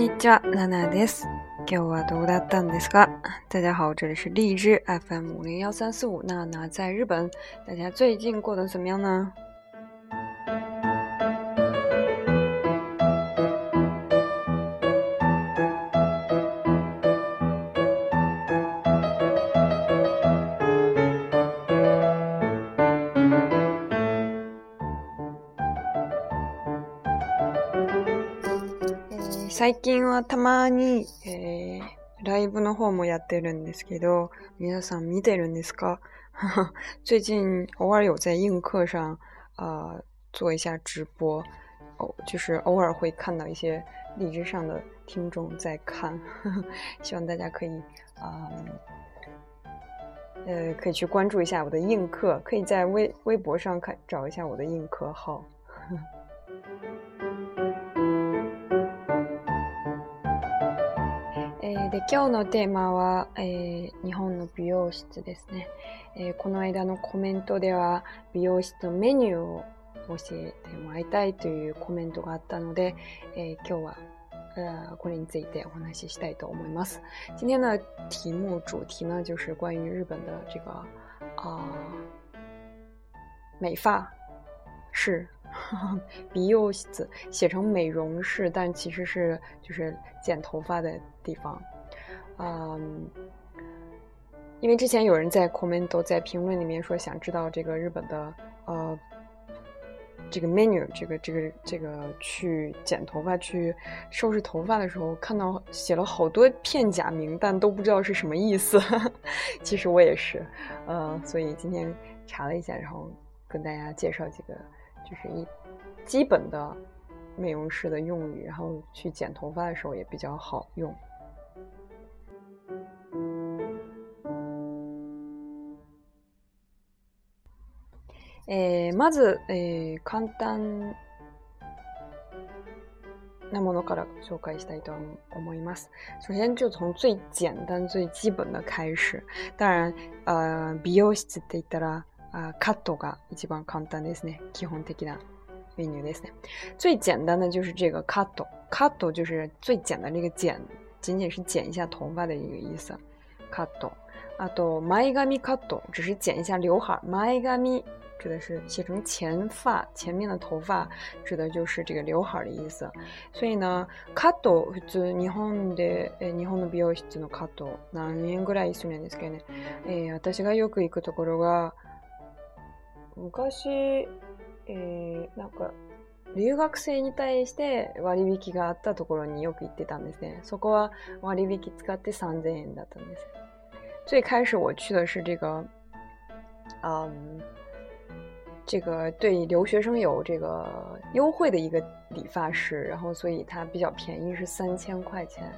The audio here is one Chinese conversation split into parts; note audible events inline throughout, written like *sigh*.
こんにちは、ナナです。今日はどうだったんですか？大家好，这里是荔枝 FM 五零幺三四五，娜娜在日本。大家最近过得怎么样呢？最近是 *laughs* 偶尔有在映客上啊做一下直播，就是偶尔会看到一些荔枝上的听众在看，*laughs* 希望大家可以啊呃可以去关注一下我的映客，可以在微微博上看找一下我的映客号。今日のテーマは、えー、日本の美容室ですね、えー、この間のコメントでは美容室のメニューを教えてもらいたいというコメントがあったので、えー、今日はこれについてお話ししたいと思います。今天の題目主题呢，就是关于日本的这个呃、美发室。*laughs* 美容室写成美容室，但其实是就是剪头发的地方。嗯，因为之前有人在 c o m m e n 都在评论里面说，想知道这个日本的呃这个 menu 这个这个这个去剪头发去收拾头发的时候，看到写了好多片假名，但都不知道是什么意思。*laughs* 其实我也是，呃，所以今天查了一下，然后跟大家介绍几个就是一基本的美容师的用语，然后去剪头发的时候也比较好用。えー、まず、えー、簡単なものから紹介したいと思います。首先就从最简单、最基本的開始。当然、呃、美容室って言ったら、あカットが一番簡単ですね。基本的なメニューですね。最简单的就是这个 cut。cut 就是最简单这个剪，仅仅是剪一下头发的一个意思。カット。あと、前髪カット、只是剪一下刘海。前髪指的是写成前发，前面的头发指的就是这个刘海的意思。所以呢，カット普通日本で日本の美容室のカット何年ぐらいするんですかね。え私がよく行くところが昔、えなんか留学生に対して割引があったところによく行ってたんですね。そこは割引使って三千円だったんです。最开始我去的是这个，嗯，这个对留学生有这个优惠的一个理发师，然后所以它比较便宜，是三千块钱。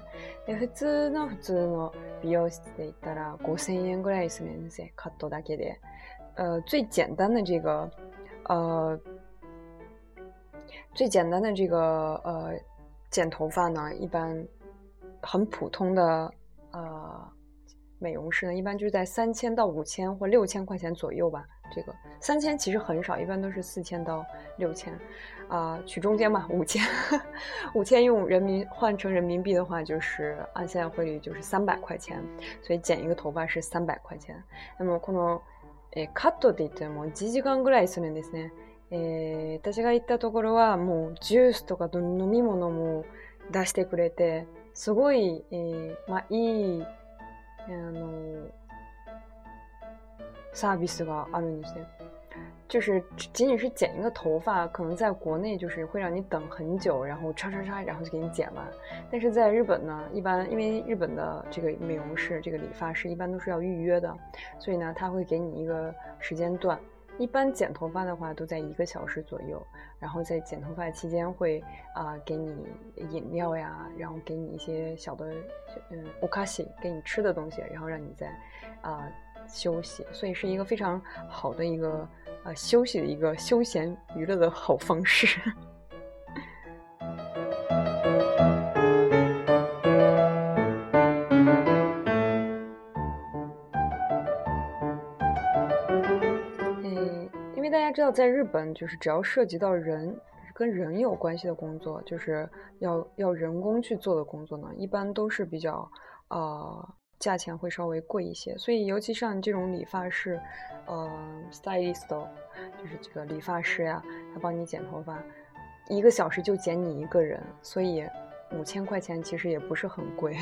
え、普通の普通の美容室でいったら五千円ぐらいですね。カットだけで、呃，最简单的这个，呃，最简单的这个呃，剪头发呢，一般很普通的，呃。美容师呢，一般就是在三千到五千或六千块钱左右吧。这个三千其实很少，一般都是四千到六千，啊，取中间嘛，五千。*laughs* 五千用人民换成人民币的话，就是按现在汇率就是三百块钱。所以剪一个头发是三百块钱。那么この、え、カットで言っても一時間ぐらいするんですね。え、私が行ったところはもうジュースとかど飲み物も出してくれて、すごいえ、まあいい。嗯，萨比斯高二六零三，就是仅仅是剪一个头发，可能在国内就是会让你等很久，然后叉叉叉，然后就给你剪完。但是在日本呢，一般因为日本的这个美容室、这个理发师一般都是要预约的，所以呢，他会给你一个时间段。一般剪头发的话都在一个小时左右，然后在剪头发期间会啊给你饮料呀，然后给你一些小的嗯 s 咖 i 给你吃的东西，然后让你在啊休息，所以是一个非常好的一个呃休息的一个休闲娱乐的好方式。要在日本，就是只要涉及到人跟人有关系的工作，就是要要人工去做的工作呢，一般都是比较，呃，价钱会稍微贵一些。所以，尤其像这种理发师，呃，stylist，就是这个理发师呀，他帮你剪头发，一个小时就剪你一个人，所以五千块钱其实也不是很贵。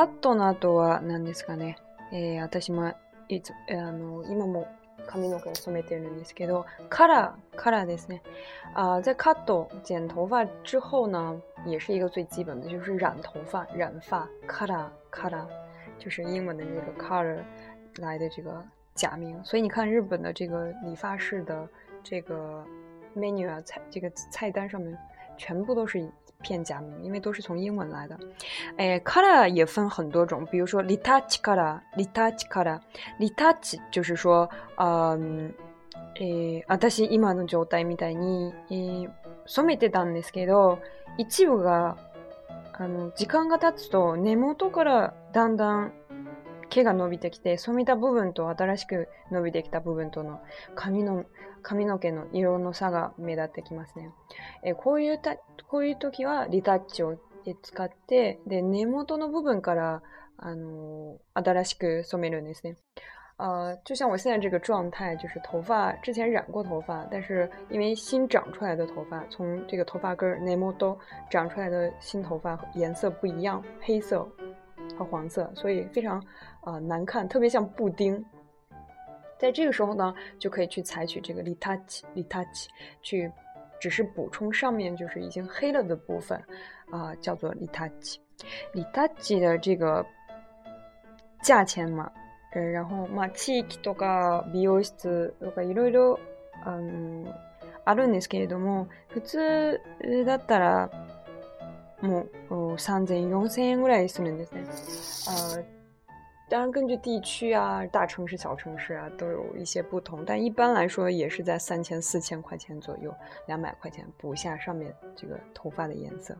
カットの後は何ですかね。えー、私もいつ、あの、今も髪の毛を染めてるんですけど、カラー、カラーですね。啊、呃，在カット、剪头发之后呢，也是一个最基本的，就是染头发，染发カラー、カラー、就是英文的那个 color 来的这个假名。所以你看日本的这个理发室的这个 menu 啊菜这个菜单上面，全部都是片假名，因为都是从英文来的。哎，kara 也分很多种，比如说 litachi kara，litachi kara，litachi 就是说，嗯、えー、私今の状態みたいに、えー、染めてたんですけど、一部があの時間が経つと根元からだんだん毛が伸びてきて染めた部分と新しく伸びてきた部分との髪の髪の毛の色の差が目立ってきますね。えこういうた、こういう時はリタッチを使って、で、根元の部分から、あの新しく染めるんですね。呃，就像我现在这个状态，就是头发之前染过头发，但是因为新长出来的头发，从这个头发根 nemo 都长出来的新头发颜色不一样，黑色和黄色，所以非常啊、呃、难看，特别像布丁。在这个时候呢，就可以去采取这个リタッチ、リタッチ去，只是补充上面就是已经黑了的部分啊，叫做リタッチ。リタッチ的这个价钱嘛，呃，然后マチキとかビオスとかいろいろあのあるんですけれども、普通だったらもう三千、四千円ぐらいするんですね。当然，根据地区啊、大城市、小城市啊，都有一些不同。但一般来说，也是在三千、四千块钱左右，两百块钱补一下上面这个头发的颜色。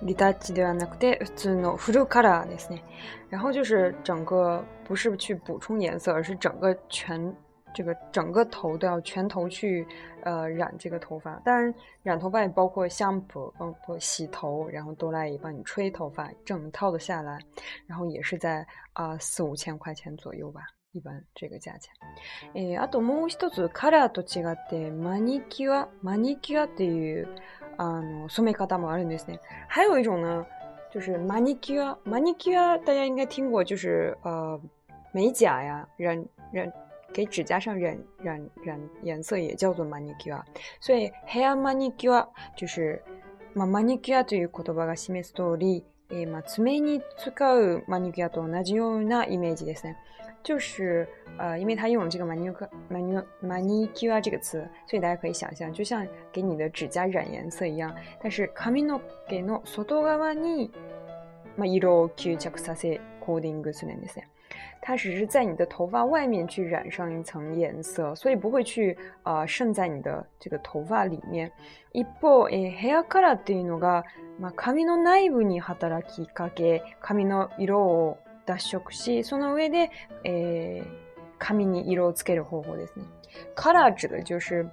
里达基的安纳克德，尊诺福州卡拉ですね。然后就是整个不是去补充颜色，而是整个全这个整个头都要全头去呃染这个头发。当然，染头发也包括香蒲，嗯括洗头，然后哆啦也帮你吹头发，整套的下来，然后也是在啊四五千块钱左右吧。一这个价钱。えー、あともう一つ、カラーと違って、マニキュア、マニキュアっていう、あの、染め方もあるんですね。还有一种呢、就是マニキュア。マニキュア、大家应该听过、就是、呃、美甲呀、染、染、给指甲上染染染颜色也叫做 manicure，所以 hair m a n 就是、まあ、m a n i c という言葉が示す通り、えー、まあ、爪に使うマニキュアと同じようなイメージですね。就是呃，因为它用了这个 manicure manic manicure 这个词，所以大家可以想象，就像给你的指甲染颜色一样。但是髪の毛の外側にまあ色を吸着させコーディングするんですね。它只是在你的头发外面去染上一层颜色，所以不会去呃渗在你的这个头发里面。一方、えー、ヘアカラーっていうのが、まあ、髪の内部に働きかけ、髪の色を脱色，し、その上で、髪に色をつける方法ですね。カラー就是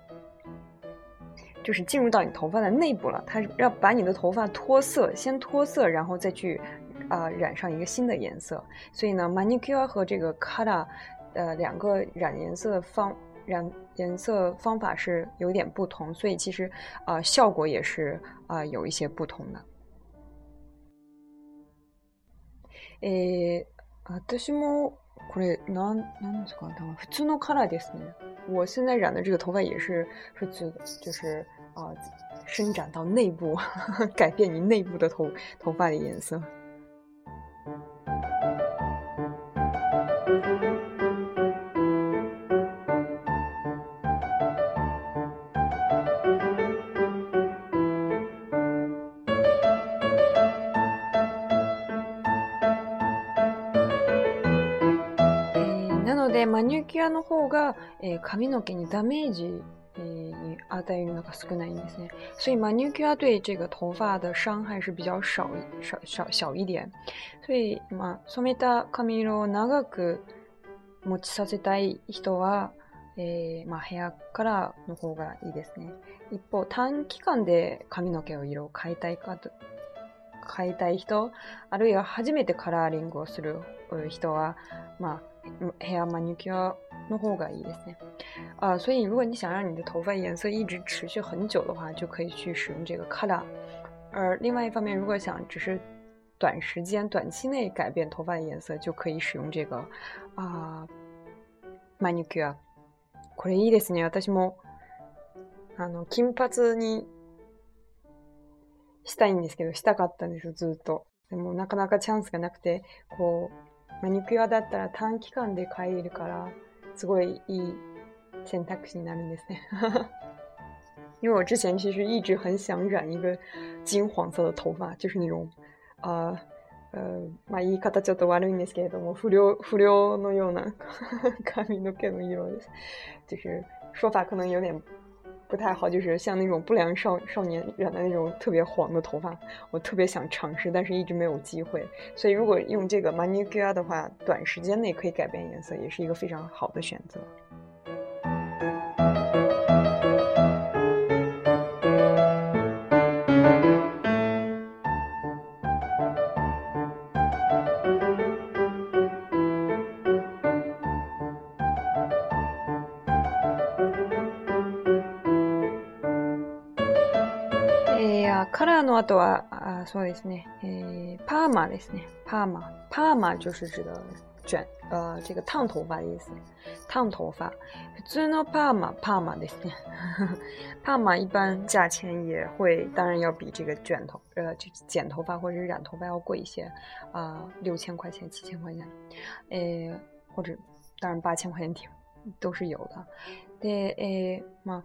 就是进入到你头发的内部了。它要把你的头发脱色，先脱色，然后再去啊染上一个新的颜色。所以呢，m a n i c u r e 和这个カラ、呃两个染颜色方染颜色方法是有点不同，所以其实啊效果也是啊有一些不同的。诶，私も，なんですか多分普通的颜色。我现在染的这个头发也是普通，就是啊，伸展到内部，改变你内部的头头发的颜色。キュアの方が、えー、髪の毛にダメージえー，阿黛玉那少ないんですね，所以 m a n ュ c u r e 对这个头发的伤害是比较少少少小一点。所以まあ染めた髪色を長く持ちさせたい人は、えー、まあヘアカラーの方がいいですね。一方短期間で髪の毛を色を変えたいかと変えたい人、あるいは初めてカラーリングをする人は、まあ h a i r manicure，呃，所以如果你想让你的头发颜色一直持续很久的话，就可以去使用这个 color。而另外一方面，如果想只是短时间、短期内改变头发的颜色，就可以使用这个啊，manicure。これいいですね。私もあの金髪にしたいんですけど、したかったんですずっと。でもなかなかチャンスがなくてこう。マニキュアだったら短期間で買えるから、すごいいい選択肢になるんですね。*laughs* 因为我之前其实一直很想染一个金黄色的头发，就是那种，啊、呃，呃，まあ言い方ちょっと悪いんですけれども、不良不良のような *laughs* 髪の毛の色です。就是说法可能有点不太好，就是像那种不良少少年染的那种特别黄的头发，我特别想尝试，但是一直没有机会。所以如果用这个 Manicure 的话，短时间内可以改变颜色，也是一个非常好的选择。カラーの後はあそうですね。パーマですね。パーマ、パーマ就是指的卷呃这个烫头发的意思。烫头发。そのパーマ、パーマですね。*laughs* パーマ一般价钱也会当然要比这个卷头呃去剪头发或者是染头发要贵一些。啊，六千块钱、七千块钱，诶或者当然八千块钱挺、都是有的。で、え、まあ。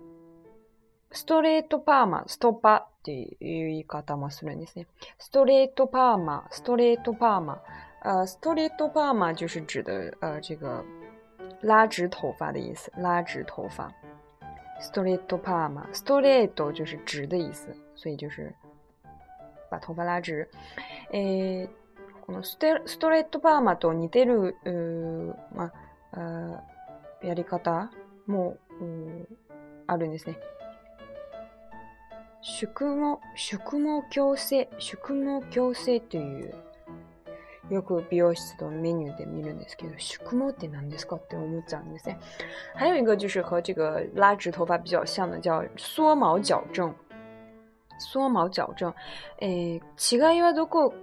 ストレートパーマ、ストパっていう言い方もするんですね。ストレートパーマ、ストレートパーマ。呃，ストレートパーマ就是指的呃这个拉直头发的意思，拉直头发。ストレートパーマ，ストレート就是直的意思，所以就是把头发拉直。诶、欸，このステストレートパーマと似てるうまあやり方もあるんですね。宿毛、宿毛矯正、宿毛矯正という、よく美容室のメニューで見るんですけど、宿毛って何ですかって思っちゃうんですね。还有一个就是和这个拉直头发比较像的，叫缩毛矫正。缩毛矫正。えー、違いはどこ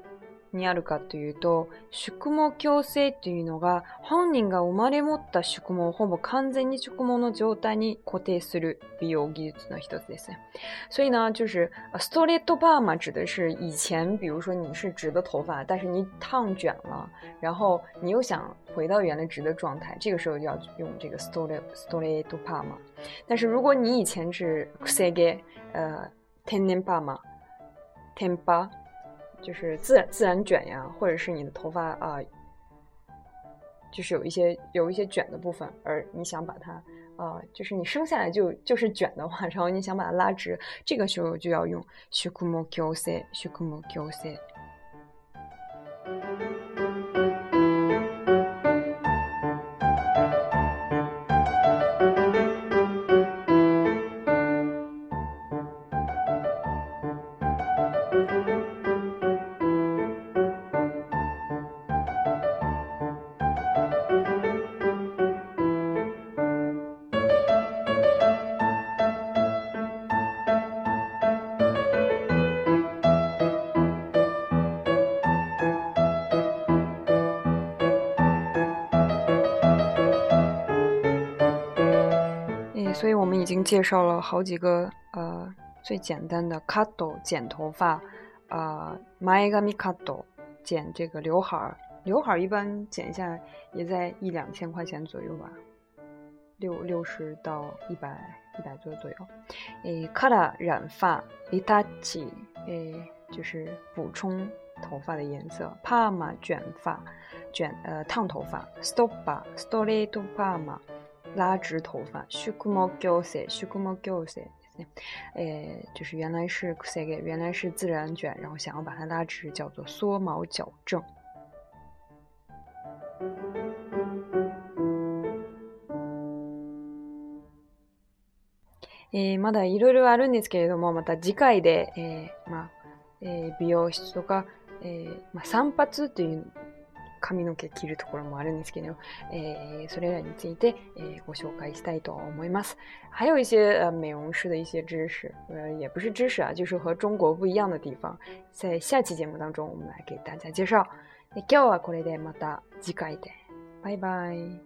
にあるかというと宿毛矯正というのが本人が生まれ持った宿毛をほぼ完全に宿毛の状態に固定する美容技術の一つですね。所以呢，就是ストレートパーマ指的是以前，比如说你是直的头发，但是你烫卷了，然后你又想回到原来直的状态，这个时候就要用这个ストレストレートパーマ。但是如果你以前是クセゲ、呃天然パーマ、天パ。就是自然自然卷呀，或者是你的头发啊，就是有一些有一些卷的部分，而你想把它啊，就是你生下来就就是卷的话，然后你想把它拉直，这个时候就要用 s h i k u m o k i o s e s h k u m o k i o s e 已经介绍了好几个，呃，最简单的 cuto 剪头发，呃 m y g a m i c u t o 剪这个刘海儿，刘海儿一般剪一下也在一两千块钱左右吧，六六十到一百一百左右左右。诶 k o r 染发，itachi 诶就是补充头发的颜色，pama 卷发，卷呃烫头发，stopa s t o r y topama。拉直头发，宿毛矯正，宿毛矯正ですね。えー、就是原来是 k u s e g e 原来是自然卷，然后想要把它拉直，叫做缩毛矫正。えー、まだいろいろあるんですけれども、また次回で、えー、まあ、えー、美容室とか、えーまあ、散髪という髪の毛切るところもあるんですけど、えー、それらについて、えー、ご紹介したいと思います。还有一些呃美容师的一些知识，呃也不是知识啊，就是和中国不一样的地方，在下期节目当中我们来给大家介绍。今日はこれでまた次回で。バイバイ。